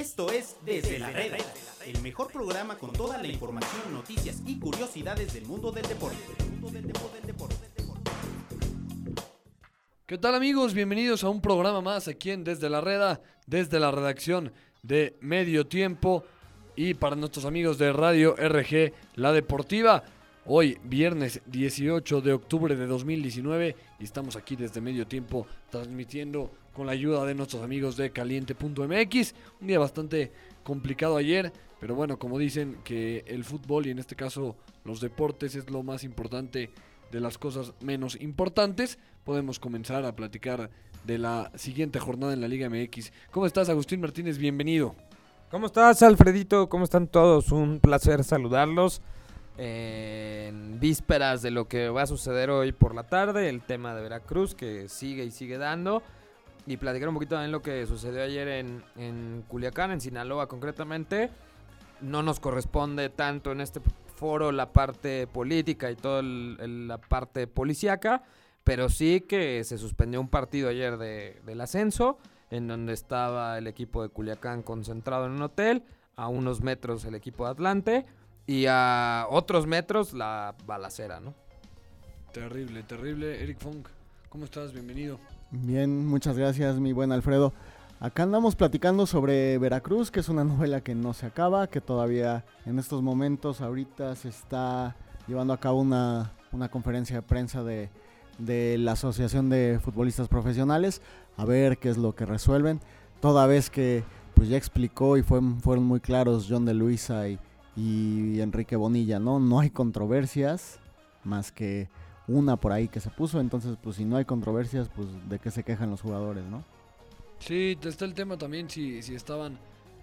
Esto es Desde la Reda, el mejor programa con toda la información, noticias y curiosidades del mundo del deporte. ¿Qué tal amigos? Bienvenidos a un programa más aquí en Desde la Reda, desde la redacción de Medio Tiempo y para nuestros amigos de Radio RG La Deportiva. Hoy, viernes 18 de octubre de 2019, y estamos aquí desde medio tiempo transmitiendo con la ayuda de nuestros amigos de caliente.mx. Un día bastante complicado ayer, pero bueno, como dicen que el fútbol y en este caso los deportes es lo más importante de las cosas menos importantes, podemos comenzar a platicar de la siguiente jornada en la Liga MX. ¿Cómo estás, Agustín Martínez? Bienvenido. ¿Cómo estás, Alfredito? ¿Cómo están todos? Un placer saludarlos en vísperas de lo que va a suceder hoy por la tarde, el tema de Veracruz que sigue y sigue dando. Y platicar un poquito también lo que sucedió ayer en, en Culiacán, en Sinaloa concretamente. No nos corresponde tanto en este foro la parte política y toda la parte policíaca, pero sí que se suspendió un partido ayer de, del ascenso, en donde estaba el equipo de Culiacán concentrado en un hotel, a unos metros el equipo de Atlante y a otros metros la balacera, ¿no? Terrible, terrible. Eric Funk, ¿cómo estás? Bienvenido. Bien, muchas gracias, mi buen Alfredo. Acá andamos platicando sobre Veracruz, que es una novela que no se acaba, que todavía en estos momentos ahorita se está llevando a cabo una, una conferencia de prensa de, de, la Asociación de Futbolistas Profesionales, a ver qué es lo que resuelven. Toda vez que pues ya explicó y fue, fueron muy claros John de Luisa y, y Enrique Bonilla, ¿no? No hay controversias más que una por ahí que se puso, entonces pues si no hay controversias, pues de qué se quejan los jugadores, ¿no? Sí, está el tema también si, si estaban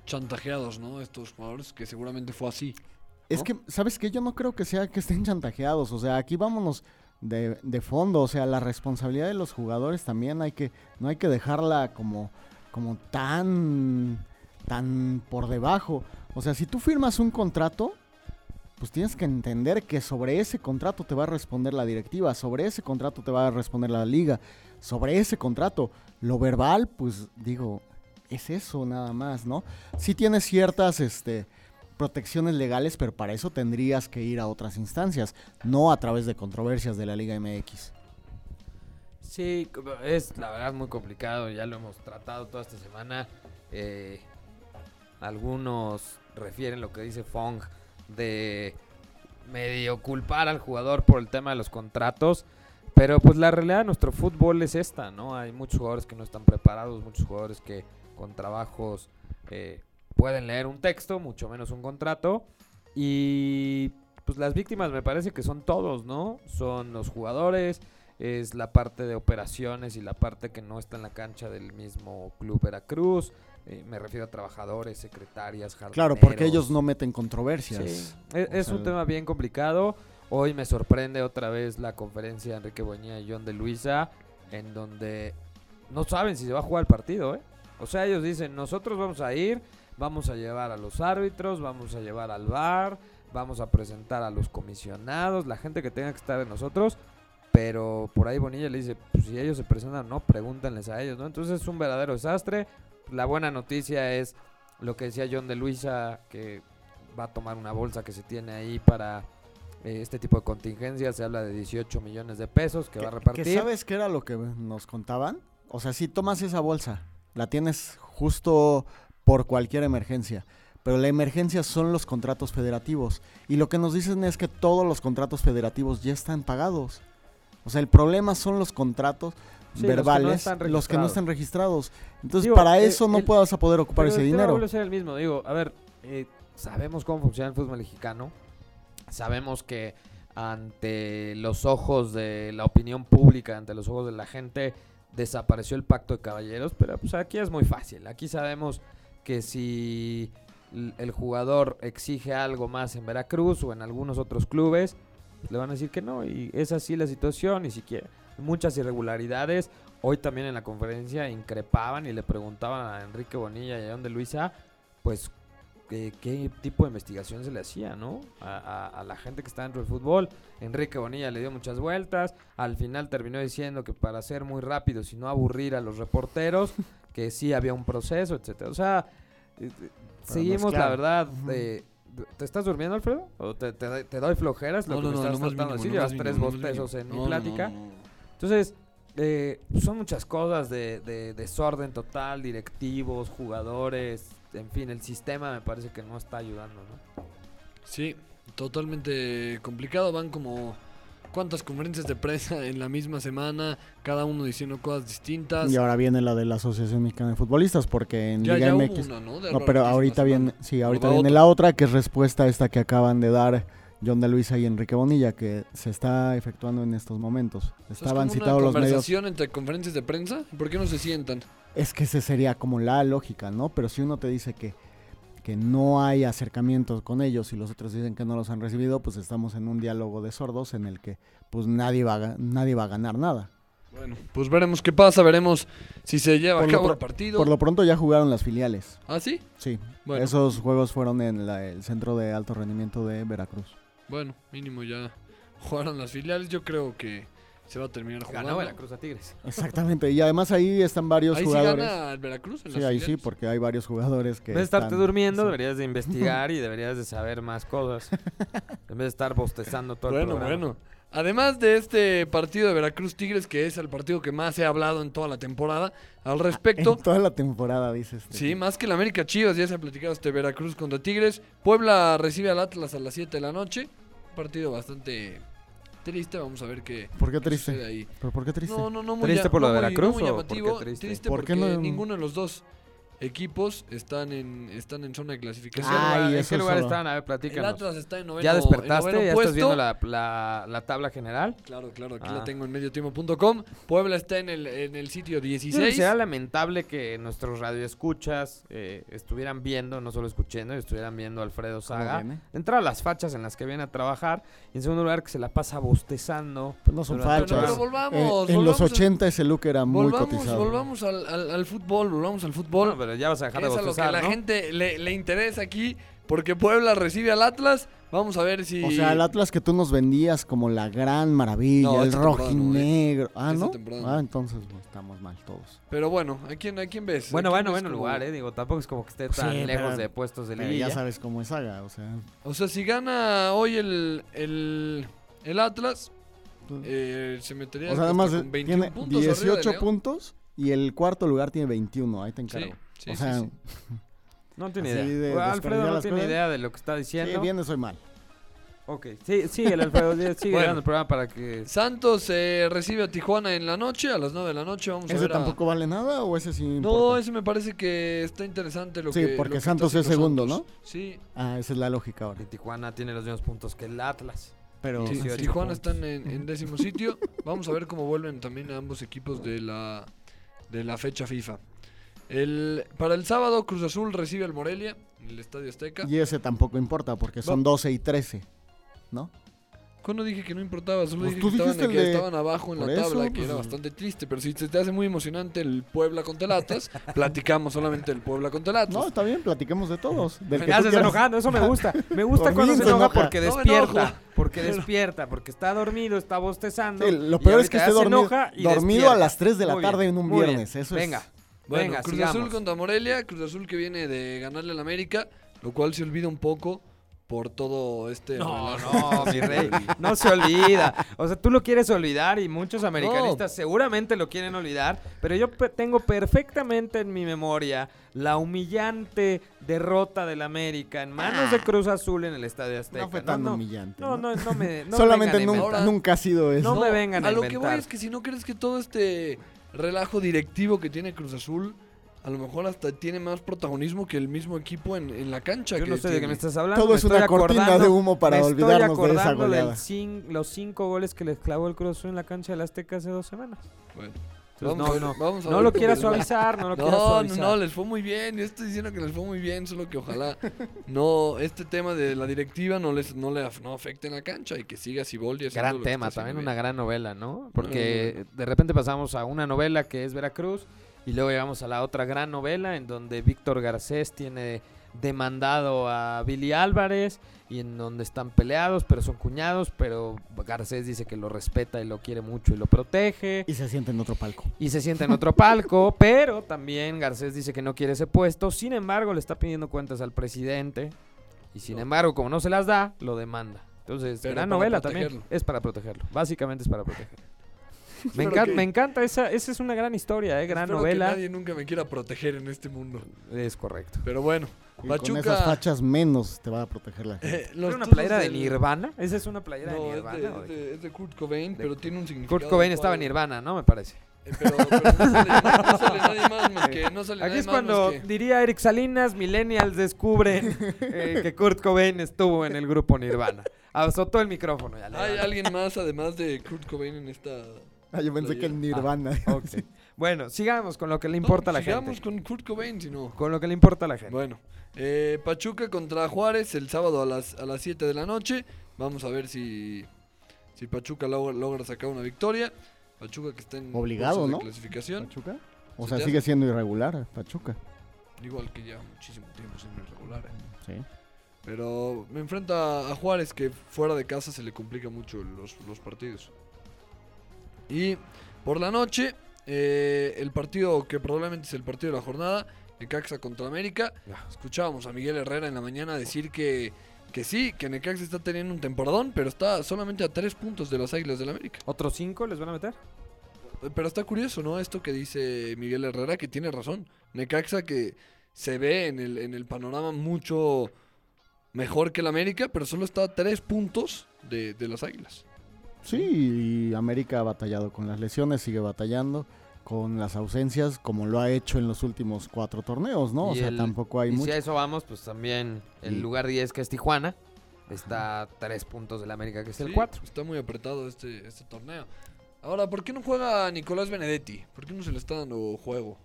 chantajeados, ¿no? Estos jugadores, que seguramente fue así. ¿no? Es que, ¿sabes qué? Yo no creo que sea que estén chantajeados, o sea, aquí vámonos de, de fondo, o sea, la responsabilidad de los jugadores también hay que, no hay que dejarla como, como tan, tan por debajo. O sea, si tú firmas un contrato, pues tienes que entender que sobre ese contrato te va a responder la directiva, sobre ese contrato te va a responder la liga, sobre ese contrato. Lo verbal, pues digo, es eso nada más, ¿no? Sí tienes ciertas este, protecciones legales, pero para eso tendrías que ir a otras instancias, no a través de controversias de la Liga MX. Sí, es la verdad muy complicado, ya lo hemos tratado toda esta semana. Eh, algunos refieren lo que dice Fong de medio culpar al jugador por el tema de los contratos. Pero pues la realidad de nuestro fútbol es esta, ¿no? Hay muchos jugadores que no están preparados, muchos jugadores que con trabajos eh, pueden leer un texto, mucho menos un contrato. Y pues las víctimas me parece que son todos, ¿no? Son los jugadores, es la parte de operaciones y la parte que no está en la cancha del mismo Club Veracruz. Eh, me refiero a trabajadores, secretarias, jardineros. Claro, porque ellos no meten controversias. Sí. Es, es un tema bien complicado. Hoy me sorprende otra vez la conferencia de Enrique Boña y John de Luisa, en donde no saben si se va a jugar el partido, ¿eh? O sea, ellos dicen, nosotros vamos a ir, vamos a llevar a los árbitros, vamos a llevar al bar, vamos a presentar a los comisionados, la gente que tenga que estar en nosotros, pero por ahí Bonilla le dice, pues si ellos se presentan no, pregúntenles a ellos, ¿no? Entonces es un verdadero desastre. La buena noticia es lo que decía John de Luisa, que va a tomar una bolsa que se tiene ahí para eh, este tipo de contingencias. Se habla de 18 millones de pesos que va a repartir. ¿Que ¿Sabes qué era lo que nos contaban? O sea, si tomas esa bolsa, la tienes justo por cualquier emergencia. Pero la emergencia son los contratos federativos. Y lo que nos dicen es que todos los contratos federativos ya están pagados. O sea, el problema son los contratos Sí, verbales, los que no están los que no registrados. están registrados. Entonces, Digo, para eh, eso no el- puedas a poder ocupar ese el dinero. vuelve a ser el mismo. Digo, a ver, eh, sabemos cómo funciona el fútbol mexicano. Sabemos que ante los ojos de la opinión pública, ante los ojos de la gente, desapareció el pacto de caballeros. Pero pues aquí es muy fácil. Aquí sabemos que si el jugador exige algo más en Veracruz o en algunos otros clubes, pues le van a decir que no. Y es así la situación. Ni siquiera muchas irregularidades. Hoy también en la conferencia increpaban y le preguntaban a Enrique Bonilla y a John de Luisa, pues, eh, qué tipo de investigación se le hacía, ¿no? A, a- a la gente que está dentro del fútbol. Enrique Bonilla le dio muchas vueltas. Al final terminó diciendo que para ser muy rápido, y no aburrir a los reporteros, que sí había un proceso, etcétera. O sea, eh, seguimos, la verdad, eh, ¿Te estás durmiendo, Alfredo? ¿O te, te, te doy flojeras? Lo No, que no, me no, estás más tratando de decir. Llevas tres bostezos en mi No, no, plática. Entonces, eh, son muchas cosas de, de desorden total, directivos, jugadores, en fin, el sistema me parece que no está ayudando, ¿no? Sí, totalmente complicado. Van como cuántas conferencias de prensa en la misma semana, cada uno diciendo cosas distintas. Y ahora viene la de la Asociación Mexicana de Futbolistas, porque en ya, Liga ya hubo MX. una, ¿no? De No, pero ahorita viene, sí, ahorita viene otra. la otra, que es respuesta a esta que acaban de dar John de Luisa y Enrique Bonilla, que se está efectuando en estos momentos. Estaban citados los medios. conversación entre conferencias de prensa. ¿Por qué no se sientan? Es que ese sería como la lógica, ¿no? Pero si uno te dice que, que no hay acercamientos con ellos y los otros dicen que no los han recibido, pues estamos en un diálogo de sordos en el que pues nadie va a, nadie va a ganar nada. Bueno, pues veremos qué pasa, veremos si se lleva Por a cabo el partido. Por lo pronto ya jugaron las filiales. ¿Ah, sí? Sí, Bueno, esos juegos fueron en la- el centro de alto rendimiento de Veracruz. Bueno, mínimo ya jugaron las filiales. Yo creo que se va a terminar jugando. Ganó Veracruz a Tigres. Exactamente, y además ahí están varios Ahí sí jugadores. gana el Veracruz. En Sí, las ahí sí, porque hay varios jugadores que. En vez de estarte están- durmiendo, sí. deberías de investigar y deberías de saber más cosas. en vez de estar bostezando todo el Bueno, programa. bueno. Además de este partido de Veracruz Tigres, que es el partido que más he hablado en toda la temporada, al respecto, En toda la temporada, dices. sí, más que el América Chivas, ya se ha platicado este Veracruz contra Tigres. Puebla recibe al Atlas a las 7 de la noche. Un partido bastante triste, vamos a ver qué, ¿Por qué triste? ahí. ¿Pero por qué triste? No, no, no muy ¿Triste por lo no de muy- Veracruz no muy o por qué llamativo. triste? ¿Por qué porque no- ninguno de los dos equipos están en, están en zona de clasificación. Ay, ¿En qué lugar solo. están? A ver, el platícanos. Atlas está en noveno ¿Ya despertaste? noveno ¿Ya puesto. estás viendo la, la, la tabla general? Claro, claro, aquí Ah. la tengo en mediotiempo.com. Puebla está en el, en el sitio Yo creo que 16. Sería lamentable que nuestros radioescuchas eh, estuvieran viendo, no solo escuchando, estuvieran viendo a Alfredo ¿Cómo Saga. Entrar a las fachas en las que viene a trabajar. Y en segundo lugar, que se la pasa bostezando. Pues no son fachas. pero volvamos, Eh, en volvamos los a- 80 ese look era muy volvamos, cotizado. volvamos al, al- al fútbol, volvamos al fútbol. Bueno, pero ya vas a dejar de es a lo que bostezar, la ¿no? gente le, le interesa aquí, porque Puebla recibe al Atlas. Vamos a ver si... O sea, el Atlas que tú nos vendías como la gran maravilla, No, el no, rojinegro. Ah, Esta ¿no? temporada no. Ah, entonces pues, estamos mal todos. Pero bueno, ¿a quién, a quién ves? Bueno, ¿A quién bueno, ves bueno como- lugar, eh. Digo, tampoco es como que esté tan Sí, lejos pero- de puestos de liguilla. ya sabes cómo es Saga, o sea. O sea, si gana hoy el, el, el Atlas, pues, eh, se metería o sea, además con eh, 21 tiene puntos arriba de 18 León. puntos y el cuarto lugar tiene 21. Ahí te encargo. sí, o sí, sea, sí. No tiene idea. de Bueno, Alfredo no tiene cosas. idea de lo que está diciendo. sí, bien, soy mal. Ok, sí, sigue el Alfredo, sigue Bueno. dando el programa para que... Santos eh, recibe a Tijuana en la noche, a las 9 de la noche. Vamos a ¿Ese ver a- tampoco vale nada o ese sí No, ese me parece que está interesante lo Sí, que. lo porque Santos es segundo, Santos. Sí, Ah, esa es la lógica ahora. Y Tijuana tiene los mismos puntos que el Atlas. Pero sí, 18 Tijuana puntos. están en, en décimo sitio. Vamos a ver cómo vuelven también ambos equipos de la, de la fecha FIFA. El, para el sábado, Cruz Azul recibe al Morelia en el Estadio Azteca. Y ese tampoco importa porque son 12 y 13, ¿no? ¿Cuándo dije que no importaba? Solo Pues dije tú que, estaban, que de- estaban abajo en la tabla, que era pues- bastante triste. Pero si se te hace muy emocionante el Puebla contra el Atlas, platicamos solamente del Puebla contra el Atlas. No, está bien, platiquemos de todos. Del que Me tú haces enojando, eso me gusta. Me gusta cuando se se enoja enoja. porque despierta. Porque despierta, porque está dormido, está bostezando. Sí, lo peor es que esté dormido, enoja y dormido despierta. a las 3 de la Muy tarde bien, en un bien. viernes. Eso Venga, es. Bueno, venga, Cruz sigamos. Azul contra Morelia, Cruz Azul que viene de ganarle al América, lo cual se olvida un poco por todo este No, relajo. no, mi rey, no se olvida. O sea, tú lo quieres olvidar y muchos americanistas seguramente lo quieren olvidar, pero yo pe- tengo perfectamente en mi memoria la humillante derrota del América en manos de Cruz Azul en el Estadio Azteca. No fue tan no, humillante. No, no, no me no Solamente vengan a nun- inventar. nunca ha sido eso. No me vengan a a lo que voy es que si no crees que todo este relajo directivo que tiene Cruz Azul, a lo mejor hasta tiene más protagonismo que el mismo equipo en, en la cancha. Yo que no sé de qué tiene. me estás hablando. Todo me es estoy una cortina de humo para olvidarnos de esa estoy goleada. del cin- los cinco goles que les clavó el Cruz Azul en la cancha del Azteca hace dos semanas. Bueno, Entonces, vamos no, no, vamos a no ver lo quieras suavizar, no lo quieras No, no, suavizar. no, les fue muy bien. Yo estoy diciendo que les fue muy bien, solo que ojalá no este tema de la directiva no les no le no afecte en la cancha y que siga Siboldi Gran tema, también una bien. gran novela, ¿no? Porque de repente pasamos a una novela que es Veracruz Y luego llegamos a la otra gran novela en donde Víctor Garcés tiene demandado a Billy Álvarez y en donde están peleados, pero son cuñados, pero Garcés dice que lo respeta y lo quiere mucho y lo protege Y se siente en otro palco. y se sienta en otro palco, pero también Garcés dice que no quiere ese puesto, sin embargo le está pidiendo cuentas al presidente y sin No. embargo como no se las da, lo demanda. Entonces, Pero gran para novela también. protegerlo. Es para protegerlo, básicamente es para protegerlo. Me, Espero encan- que- me encanta, esa, esa es una gran historia, ¿eh? gran Espero novela. Que nadie nunca me quiera proteger en este mundo. Es correcto. Pero bueno, Y con esas fachas menos te va a proteger la gente. eh, los ¿Es una Tuzos playera de Nirvana? ¿Esa es una playera No, de es Nirvana? es de- de- es de Kurt Cobain, de- pero tiene un significado. Kurt Cobain estaba en. Nirvana, ¿no? Me parece. Eh, pero, pero no, sale, no sale nadie más, más que. No sale Aquí nadie es más cuando más que- diría Eric Salinas, millennials descubren eh, que Kurt Cobain estuvo en el grupo Nirvana. Azotó el micrófono. Ya le Hay alguien más además de Kurt Cobain en esta. Ah, yo pensé que el Nirvana. Ok. Bueno, sigamos con lo que le importa No, a la sigamos gente. con Kurt Cobain, si no. Con lo que le importa a la gente. Bueno, eh, Pachuca contra Juárez el sábado a las, a las 7 de la noche. Vamos a ver si, si Pachuca logra, logra sacar una victoria. Pachuca que está en Obligado, puestos de ¿no? clasificación, ¿Pachuca? O ¿Se sea, sigue siendo irregular Pachuca. igual que ya muchísimo tiempo siendo irregular. eh. Sí. Pero me enfrenta a Juárez que fuera de casa se le complica mucho los, los partidos. Y por la noche, eh, el partido que probablemente es el partido de la jornada, Necaxa contra América. Escuchábamos a Miguel Herrera en la mañana decir que, que sí, que Necaxa está teniendo un temporadón, pero está solamente a tres puntos de las Águilas del América. ¿Otros cinco les van a meter? Eh, Pero está curioso, ¿no? Esto que dice Miguel Herrera, que tiene razón. Necaxa que se ve en el, en el panorama mucho mejor que el América, pero solo está a tres puntos de, de las Águilas. Sí, y América ha batallado con las lesiones, sigue batallando con las ausencias, como lo ha hecho en los últimos cuatro torneos, ¿no? O sea, el- tampoco hay y si mucho. a eso vamos, pues también el Y- lugar 10 que es Tijuana está a tres puntos del América que es el Sí, 4. Está muy apretado este, este torneo. Ahora, ¿por qué no juega Nicolás Benedetti? ¿Por qué no se le está dando juego?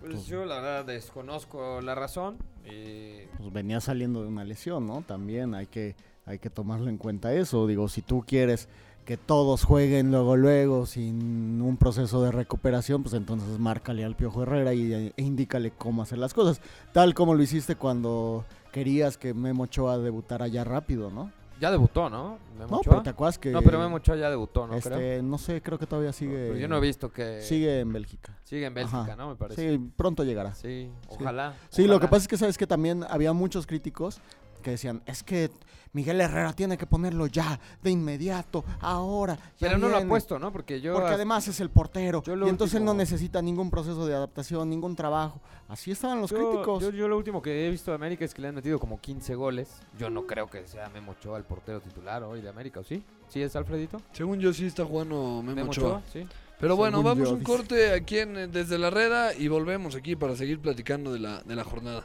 Pues yo la verdad desconozco la razón. y Pues venía saliendo de una lesión, ¿no? También hay que, hay que tomarlo en cuenta eso. Digo, si tú quieres que todos jueguen luego, luego, sin un proceso de recuperación, pues entonces márcale al Piojo Herrera y, e indícale cómo hacer las cosas. Tal como lo hiciste cuando querías que Memo Ochoa debutara ya rápido, ¿no? Ya debutó, ¿no? Memo No, Ochoa. pero te acuerdas que... No, pero Memo Ochoa ya debutó, ¿no? este, Creo. no sé, creo que todavía sigue... Pero yo no he visto que Sigue en Bélgica. sigue en Bélgica, Ajá. ¿no? Me parece. Sí, pronto llegará. Sí, ojalá. Sí, lo que pasa es que sabes que también había muchos críticos que decían, es que Miguel Herrera tiene que ponerlo ya, de inmediato, ahora. ya Pero no lo ha viene". puesto, ¿no? Porque yo. Porque además es el portero. yo lo Y entonces él no necesita ningún proceso de adaptación, ningún trabajo. Así estaban los yo, críticos. Yo, yo lo último que he visto de América es que le han metido como 15 goles. Yo no creo que sea Memo Ochoa el portero titular hoy de América, ¿o sí? ¿Sí es Alfredito? Según yo sí está jugando Memo, Ochoa. Sí. Pero bueno, Según vamos yo, un dice. corte aquí en, eh, desde la reda y volvemos aquí para seguir platicando de la, de la jornada.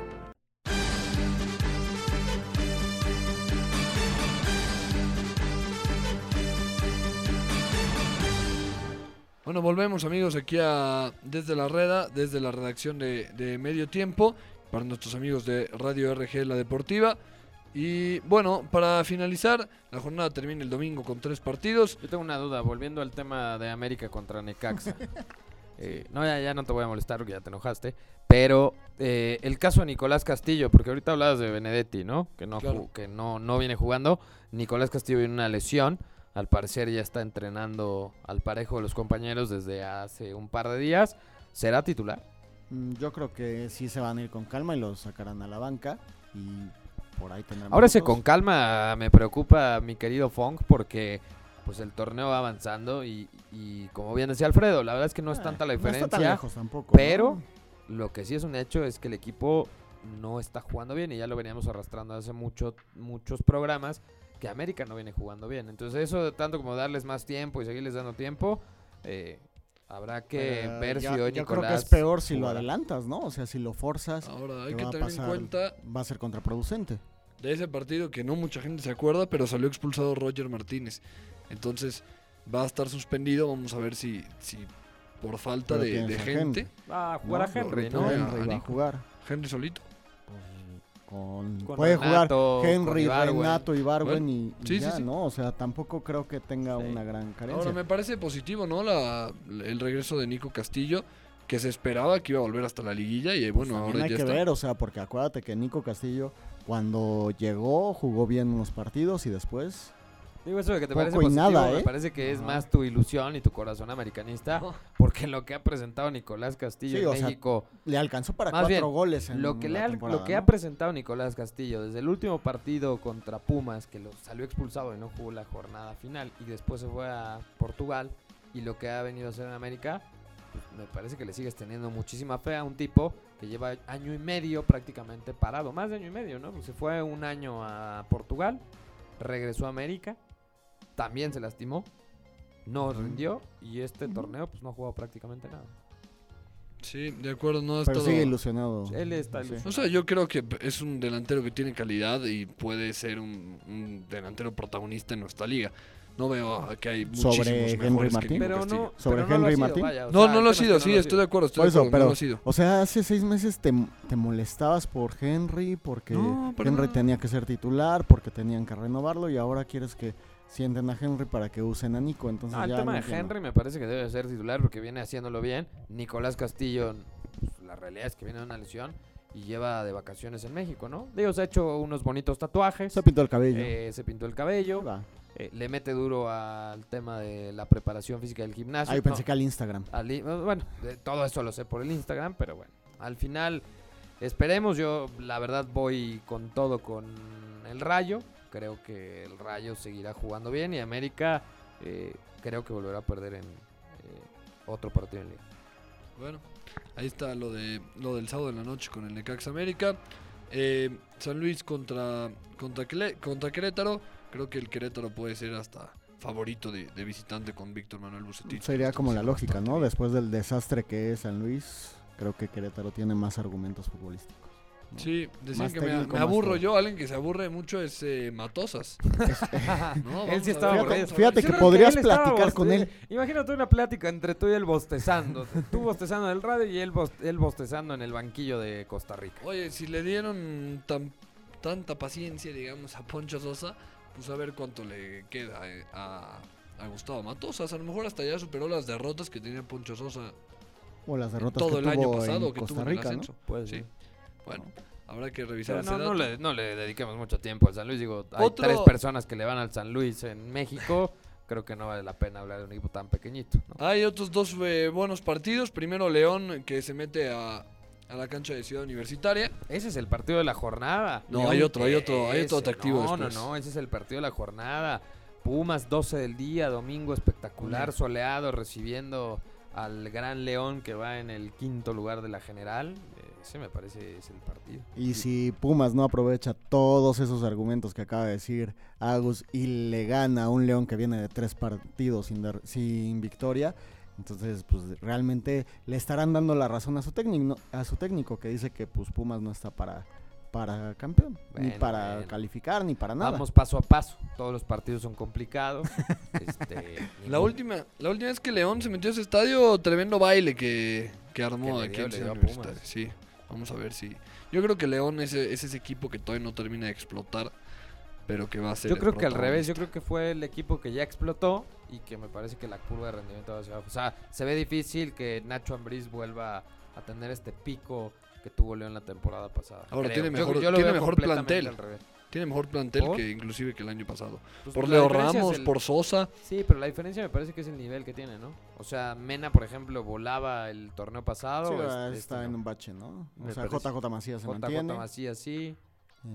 Bueno, volvemos amigos aquí a desde la reda, desde la redacción de, de Medio Tiempo, para nuestros amigos de Radio RG La Deportiva. Y bueno, para finalizar, la jornada termina el domingo con tres partidos. Yo tengo una duda, volviendo al tema de América contra Necaxa. Eh, no, ya, ya no te voy a molestar porque ya te enojaste. Pero eh, el caso de Nicolás Castillo, porque ahorita hablabas de Benedetti, ¿no? Que no, Claro. que no, no viene jugando. Nicolás Castillo viene una lesión. Al parecer ya está entrenando al parejo de los compañeros desde hace un par de días. ¿Será titular? Mm, Yo creo que sí se van a ir con calma y lo sacarán a la banca. Y por ahí tendrán Ahora minutos. con calma me preocupa mi querido Fong porque pues el torneo va avanzando y, y como bien decía Alfredo, la verdad es que no es Ah, tanta la No está tan diferencia, lejos tampoco. pero ¿no? lo que sí es un hecho es que el equipo no está jugando bien y ya lo veníamos arrastrando hace mucho, muchos programas que América no viene jugando bien. Entonces eso tanto como darles más tiempo y seguirles dando tiempo, eh, habrá que Pero ver ya- si hoy yo creo que es peor si lo adelantas, ¿no? O sea, si lo forzas, Ahora, hay que tener en cuenta va a ser contraproducente. de ese partido que no mucha gente se acuerda, pero salió expulsado Roger Martínez. Entonces va a estar suspendido. Vamos a ver si, si por falta Pero de, gente, Henry. Va a jugar a No, Henry, ¿no? lo- Henry va a jugar. Henry solito. Con, Con puede Renato, jugar con Henry. Renato, Ibargüen y, y Sí, ya, sí. ¿no? O sea, tampoco creo que tenga Sí. una gran carencia. Ahora me parece positivo, ¿no? La, el regreso de Nico Castillo, que se esperaba que iba a volver hasta la liguilla y bueno, ahora hay ya que está. ver, o sea, porque acuérdate que Nico Castillo cuando llegó jugó bien unos partidos y después Digo eso de que te Poco parece positivo, nada, me ¿eh? parece que es más tu ilusión y tu corazón americanista, porque lo que ha presentado Nicolás Castillo Sí, en o sea, México, le alcanzó para Más cuatro bien, goles en lo que, le la ha, temporada, lo que ¿no? ha presentado Nicolás Castillo desde el último partido contra Pumas, que lo salió expulsado y no jugó la jornada final, y después se fue a Portugal, y lo que ha venido a hacer en América, pues, me parece que le sigues teniendo muchísima fe a un tipo que lleva año y medio prácticamente parado, más de año y medio, ¿no? Pues se fue un año a Portugal, regresó a América, también se lastimó, no rindió, y este torneo pues no ha jugado prácticamente nada. Sí, de acuerdo, no ha Pero estado- sigue ilusionado. Él está ilusionado. O sea, yo creo que es un delantero que tiene calidad y puede ser un, un delantero protagonista en nuestra liga. No veo que hay muchísimos Sobre Henry Martín. Pero no, ¿Sobre pero no Henry Martín? vaya, o No, sea, no lo ha es sido, sí, estoy de acuerdo, estoy Por de eso, acuerdo, no pero- lo ha sido. O sea, hace seis meses te, te molestabas por Henry, porque No, Henry tenía que ser titular, porque tenían que renovarlo y ahora quieres que sienten a Henry para que usen a Nico. Entonces No, el ya tema de. Henry me parece que debe ser titular porque viene haciéndolo bien. Nicolás Castillo, pues, la realidad es que viene de una lesión y lleva de vacaciones en México, ¿no? Digo, se ha hecho unos bonitos tatuajes, Se pintó el cabello. eh, se pintó el cabello, Va. eh, le mete duro al tema de la preparación física del gimnasio. Ahí No, pensé que al Instagram. al i- bueno, todo eso lo sé por el Instagram, pero bueno, al final esperemos. Yo, la verdad, voy con todo con el Rayo. Creo que el Rayo seguirá jugando bien y América eh, creo que volverá a perder en eh, otro partido en liga. Bueno, ahí está lo de lo del sábado en la noche con el Necax América. Eh, San Luis contra contra, contra Querétaro. Creo que el Querétaro puede ser hasta favorito de, de visitante con Víctor Manuel Bucetich. Sería como la lógica, ¿no? Después del desastre que es San Luis, creo que Querétaro tiene más argumentos futbolísticos. ¿No? Sí, decían Más que me, aburro yo. Alguien que se aburre mucho es eh, Matosas. No, Él sí a estaba aburrido. Fíjate que podrías platicar con él. Imagínate una plática entre tú y él bostezando. tú bostezando en el radio y él, él bostezando en el banquillo de Costa Rica. Oye, si le dieron tan, tanta paciencia, digamos, a Poncho Sosa, pues a ver cuánto le queda eh, a, a Gustavo Matosas. A lo mejor hasta ya superó las derrotas que tenía Poncho Sosa O las derrotas todo que el año tuvo pasado en que Costa tuvo en el Rica, ¿no? ascenso. Pues Sí. Bueno, habrá que revisar ese no, no, le, no le dediquemos mucho tiempo al San Luis. Digo, hay Otro- tres personas que le van al San Luis en México. Creo que no vale la pena hablar de un equipo tan pequeñito. ¿no? Hay otros dos eh, buenos partidos. Primero León, que se mete a, a la cancha de Ciudad Universitaria. Ese es el partido de la jornada. No, hay otro, hay otro, hay otro atractivo No, después. no, no, ese es el partido de la jornada. Pumas, 12 del día, domingo espectacular, soleado, recibiendo al Gran León que va en el quinto lugar de la general. Ese me parece es el partido. Y si Pumas no aprovecha todos esos argumentos que acaba de decir Agus y le gana a un León que viene de tres partidos sin, der- sin victoria, entonces pues realmente le estarán dando la razón a su técnico, a su técnico que dice que pues Pumas no está para para campeón, ni para bueno. calificar, ni para nada. Vamos paso a paso. Todos los partidos son complicados. Este, La ningún- última, la última vez que León se metió a ese estadio, tremendo baile que, que armó Que aquí en. Pumas. Sí, vamos a ver si. Yo creo que León es, es ese equipo que todavía no termina de explotar, pero que va a ser. Yo creo que al revés, yo creo que fue el equipo que ya explotó y que me parece que la curva de rendimiento va hacia abajo. O sea, se ve difícil que Nacho Ambriz vuelva a tener este pico que tuvo León la temporada pasada. Ahora, Creo. tiene mejor- yo tiene mejor plantel. al revés. Tiene mejor plantel ¿Por? que inclusive que el año pasado. Pues, Por Leo Ramos, el- por Sosa. Sí, pero la diferencia me parece que es el nivel que tiene, ¿no? O sea, Mena, por ejemplo, volaba el torneo pasado. Sí, este- este está no. en un bache, ¿no? O Me sea, parece. JJ Macías se JJ mantiene. Macías sí.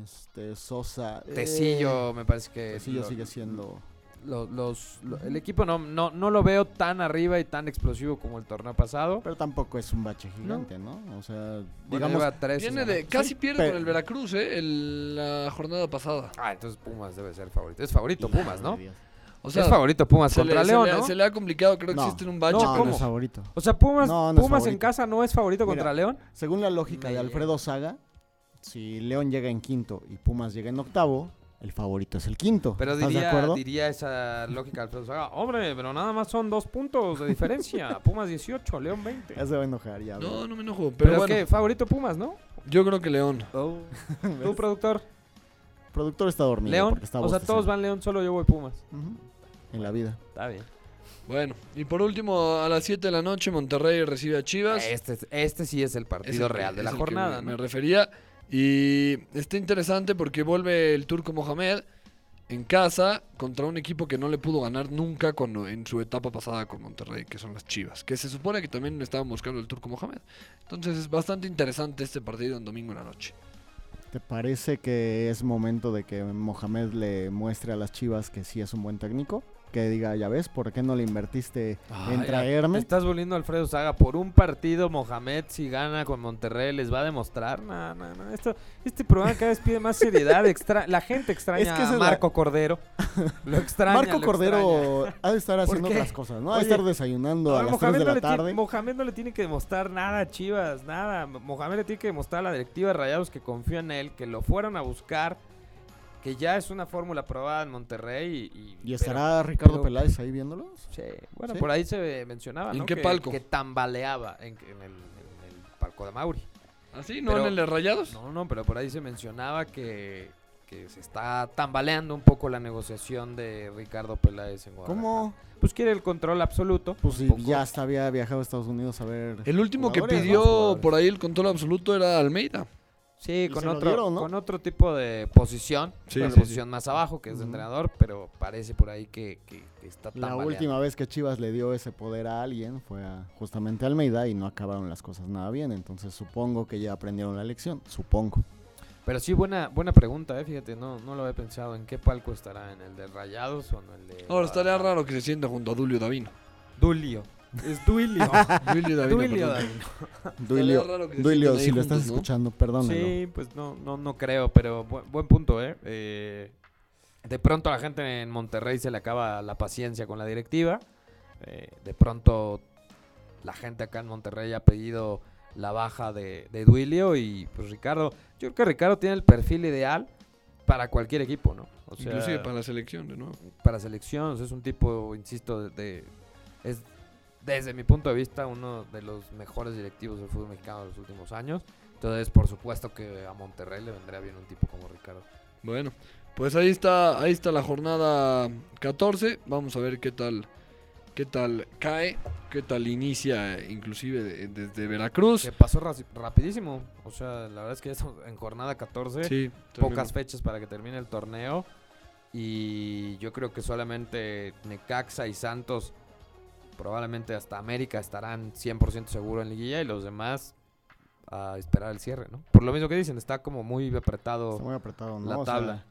Este, Sosa. eh, Tecillo me parece que Tecillo lo- sigue siendo. Los, los- lo- el equipo no, no, no lo veo tan arriba y tan explosivo como el torneo pasado. Pero tampoco es un bache gigante, ¿no? O sea, Bueno, digamos, lleva tres Viene de, casi pierde pero- con el Veracruz, ¿eh? El- la jornada pasada. Ah, entonces Pumas debe ser favorito. Es favorito Pumas, ¿no? Madre Dios. O sea, es favorito Pumas contra le, se León, le- ¿no? se le ha complicado, creo que No. existe en un bache. No, No, con- no ¿cómo? es favorito. O sea, Pumas, No, no es Pumas en casa no es favorito Mira, contra León. Según la lógica Me de Alfredo Saga, si León llega en quinto y Pumas llega en octavo, el favorito es el quinto. Pero ¿Estás de diría, acuerdo? diría esa lógica Alfredo Saga, hombre, pero nada más son dos puntos de diferencia. Pumas 18, León 20. Ya se va a enojar ya. No, no me enojo. Pero, Pero, bueno, que favorito Pumas, ¿no? yo creo que León. ¿Tú, productor? El productor está dormido. León. está O sea, todos van León, solo yo voy Pumas. En la vida. Está bien. Bueno, y por último, a las 7 de la noche, Monterrey recibe a Chivas. Este, este sí es el Es partido el real de es la jornada, me, ¿no? me refería. Y está interesante porque vuelve el turco Mohamed en casa contra un equipo que no le pudo ganar nunca cuando, en su etapa pasada con Monterrey, que son las Chivas. Que se supone que también estaban buscando el turco Mohamed. Entonces es bastante interesante este partido en domingo en la noche. ¿Te parece que es momento de que Mohamed le muestre a las Chivas que sí es un buen técnico? Que diga, ya ves, ¿por qué no le invertiste en traerme? Estás volviendo a Alfredo Saga por un partido. Mohamed, si gana con Monterrey, les va a demostrar. No, no, no. Esto, este programa cada vez pide más seriedad. Extra, la gente extraña Es que esa a la- Marco Cordero. Lo extraña. Marco lo Cordero ha de estar ¿Por haciendo otras cosas, ¿no? Ha de estar desayunando a las 3 Mohamed, de no la tiene, tarde. Mohamed no le tiene que demostrar nada a Chivas, nada. Mohamed le tiene que demostrar a la directiva de Rayados que confía en él, que lo fueron a buscar, que ya es una fórmula probada en Monterrey. Y, y- ¿Y estará Ricardo pero- Peláez ahí viéndolos? Sí, bueno, ¿Sí? por ahí se mencionaba, ¿En ¿no? qué que, palco? Que tambaleaba en, en el, en el palco de Mauri. ¿Así? ¿No Pero- en el de Rayados? No, no, pero por ahí se mencionaba que, que se está tambaleando un poco la negociación de Ricardo Peláez en Guadalajara. ¿Cómo? Pues quiere el control absoluto. Pues poco. ya hasta había viajado a Estados Unidos a ver. El último que ¿no? pidió por ahí el control absoluto era Almeida. Sí, con otro, dieron, ¿no? con otro tipo de posición, Sí, una sí, posición más abajo que es de entrenador, pero parece por ahí que, que- que está La tambaleando. última vez que Chivas le dio ese poder a alguien fue a justamente a Almeida y no acabaron las cosas nada bien. Entonces supongo que ya aprendieron la lección. Supongo. Pero sí, buena buena pregunta, eh, fíjate, no, no lo había pensado. ¿En qué palco estará? ¿En el de Rayados o en el de...? Ahora estaría raro que se sienta junto a Dulio Davino. Dulio. Es Duilio. Duilio Davino, Duilio perdón. Duilio, Duilio, si lo estás escuchando, perdónalo. Sí, pues no, no, no creo, pero bu- buen punto, ¿eh? Eh, De pronto a la gente en Monterrey se le acaba la paciencia con la directiva. Eh, de pronto la gente acá en Monterrey ha pedido la baja de, de Duilio y pues Ricardo, yo creo que Ricardo tiene el perfil ideal para cualquier equipo, ¿no? O sea, Inclusive para la selección, de nuevo. para selección, o sea, es un tipo, insisto, de, de- es desde mi punto de vista uno de los mejores directivos del fútbol mexicano de los últimos años. Entonces, por supuesto que a Monterrey le vendría bien un tipo como Ricardo. Bueno, pues ahí está, ahí está la jornada 14. Vamos a ver qué tal, qué tal cae, qué tal inicia, inclusive de- desde Veracruz. Se pasó ra- rapidísimo, o sea, la verdad es que estamos en jornada 14, Sí, pocas fechas para que termine el torneo y yo creo que solamente Necaxa y Santos, probablemente hasta América estarán 100% seguro en liguilla y los demás a esperar el cierre, ¿no? Por lo mismo que dicen, está como muy apretado. Está muy apretado, ¿no? La O sea, tabla.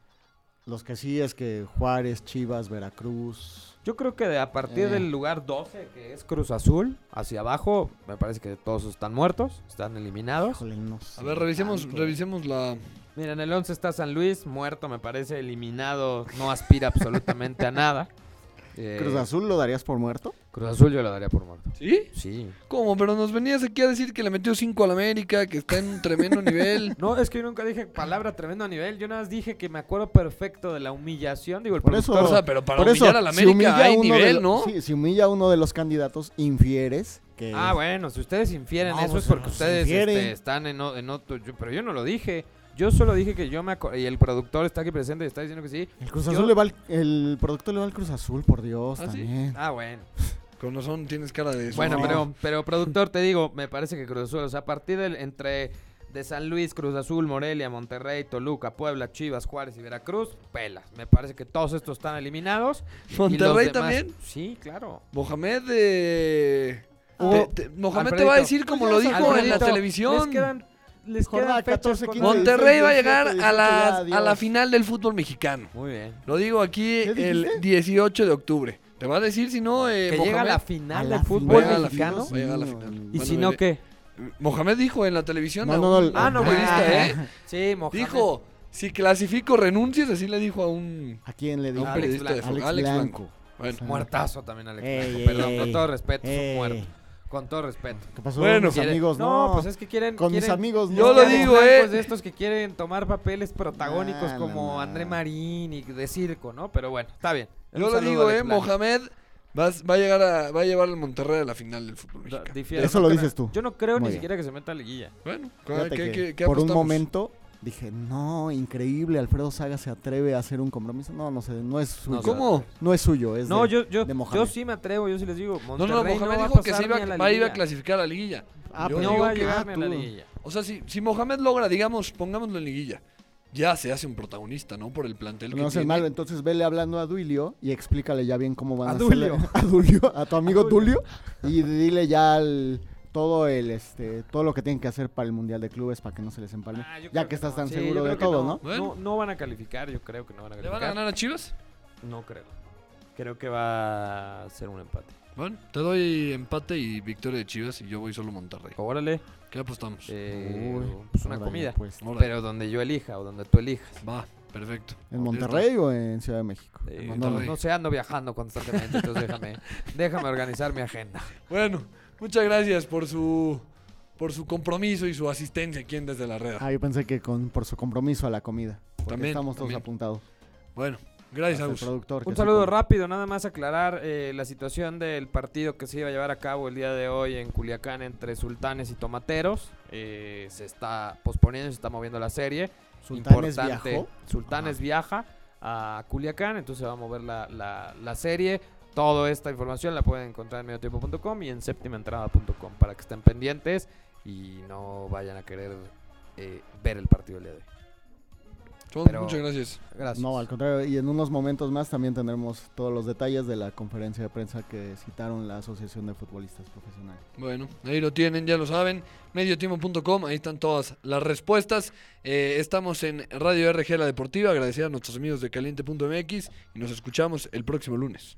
los que sí es que Juárez, Chivas, Veracruz. Yo creo que de a partir Eh. del lugar 12, que es Cruz Azul, hacia abajo, me parece que todos están muertos, están eliminados. Híjole, no A ver, revisemos, tanto. revisemos la. Mira, en el 11 está San Luis, muerto, me parece, eliminado, no aspira absolutamente a nada. Eh, Cruz Azul lo darías por muerto. Cruz Azul yo lo daría por muerto. ¿Sí? Sí. ¿Cómo? Pero nos venías aquí a decir que le metió 5 al América, que está en un tremendo nivel. No, es que yo nunca dije palabra tremendo a nivel, yo nada más dije que me acuerdo perfecto de la humillación, digo, el Por eso- productor- O sea, pero para Por eso, humillar al si América humilla hay a nivel, lo- ¿no? Sí, si humilla a uno de los candidatos, infieres que... Ah, bueno, si ustedes infieren No, eso es porque ustedes este, están en, en otro... yo- pero yo no lo dije. Yo solo dije que yo me acuerdo... Y el productor está aquí presente y está diciendo que sí. El Cruz Yo- Azul le va al, el productor le va al Cruz Azul, por Dios, ¿Ah, sí? también. Ah, bueno. Con razón tienes cara de eso. Bueno, No. pero, pero productor, te digo, me parece que Cruz Azul, o sea, a partir del, entre de San Luis, Cruz Azul, Morelia, Monterrey, Toluca, Puebla, Chivas, Juárez y Veracruz, pelas. Me parece que todos estos están eliminados. Monterrey demás- también. Sí, claro. Mohamed de... Te- te- Mohamed te Alfredito. va a decir como lo dijo en la televisión. Les quedan les quedan fechas 14, con- 15, Monterrey va a 16, llegar 17, a la, ya, a la final del fútbol mexicano. Muy bien. Lo digo aquí ¿Qué el dijiste? 18 de octubre. ¿Te va a decir si no, eh, que llega a la final A del fútbol final, a mexicano. Va a llegar a la final. Y Bueno, si no, eh, ¿qué? Mohamed dijo en la televisión. No, a no, no, Ah, no, periodista, bueno. ¿eh? Sí, Mohamed. Dijo, si clasifico renuncias, así le dijo a un, ¿A quién le a dijo? un Alex periodista de Blanco. fútbol. Alex Alex Blanco. Blanco. Bueno, Muertazo también, Alex Ey, Blanco. ey, Perdón, ey. con todo respeto, es un muerto. Con todo respeto. ¿Qué pasó? Bueno. mis amigos, No, no. pues es que quieren. Con mis amigos, no. Yo lo digo, eh. de estos que quieren tomar papeles protagónicos Nah, como nah, André. Marín y de circo, ¿no? Pero bueno, está bien. Un yo lo digo, eh. Mohamed va, va a llegar a, va a llevar al Monterrey a la final del fútbol mexicano. difiero, Eso no lo creo- dices tú. Yo no creo Muy ni bien. siquiera que se meta a liguilla. Bueno, ¿qué, que qué- qué por un momento dije, no, increíble, Alfredo Saga se atreve a hacer un compromiso. No, no sé, no es suyo. No, ¿Cómo? No es suyo, es No, de- yo, yo, de yo Mohamed. sí me atrevo, yo sí les digo. No, Monterrey no, no, Mohamed dijo que se iba, a va a ir a liguilla. clasificar a la liguilla. Ah, Yo No digo va a que- llegar ah, ni a la liguilla. O sea, si, si Mohamed logra, digamos, pongámoslo en liguilla, ya se hace un protagonista, ¿no? Por el plantel que No tiene. malo, entonces vele hablando a Duilio y explícale ya bien cómo van a, A hacer Dulio. a Dulio, a tu amigo Dulio. Y dile ya el- todo el este todo lo que tienen que hacer para el Mundial de Clubes para que no se les empalme. Ah, ya que estás no. tan Sí, seguro de todo, no. ¿no? Bueno. No, no van a calificar, yo creo que no van a ¿Le calificar. van a ganar a Chivas? No creo. Creo que va a ser un empate. Bueno, te doy empate y victoria de Chivas y yo voy solo Monterrey. Órale, ¿Qué apostamos? eh, Uy, pues una órale, comida. pues. Pero donde yo elija o donde tú elijas. Va, perfecto. ¿En Monterrey o en Ciudad de México? Eh, no, no sé, ando viajando constantemente, entonces déjame, déjame organizar mi agenda. Bueno, muchas gracias por su por su compromiso y su asistencia aquí en Desde la Red. Ah, yo pensé que con por su compromiso a la comida. Porque También, estamos todos también. apuntados. Bueno, gracias, Agus. productor. Un saludo rápido, nada más aclarar eh, la situación del partido que se iba a llevar a cabo el día de hoy en Culiacán entre Sultanes y Tomateros. Eh, se está posponiendo, se está moviendo la serie. Sultanes Importante. viajó. Sultanes viaja a Culiacán, entonces se va a mover la, la- la serie. Toda esta información la pueden encontrar en mediotiempo.com y en séptimaentrada.com para que estén pendientes y no vayan a querer eh, ver el partido el día de hoy. Pero- Muchas gracias. Gracias. No, al contrario, y en unos momentos más también tendremos todos los detalles de la conferencia de prensa que citaron la Asociación de Futbolistas Profesionales. Bueno, ahí lo tienen, ya lo saben. Mediotiempo.com, ahí están todas las respuestas. Eh, estamos en Radio RG La Deportiva. Agradecer a nuestros amigos de caliente.mx y nos escuchamos el próximo lunes.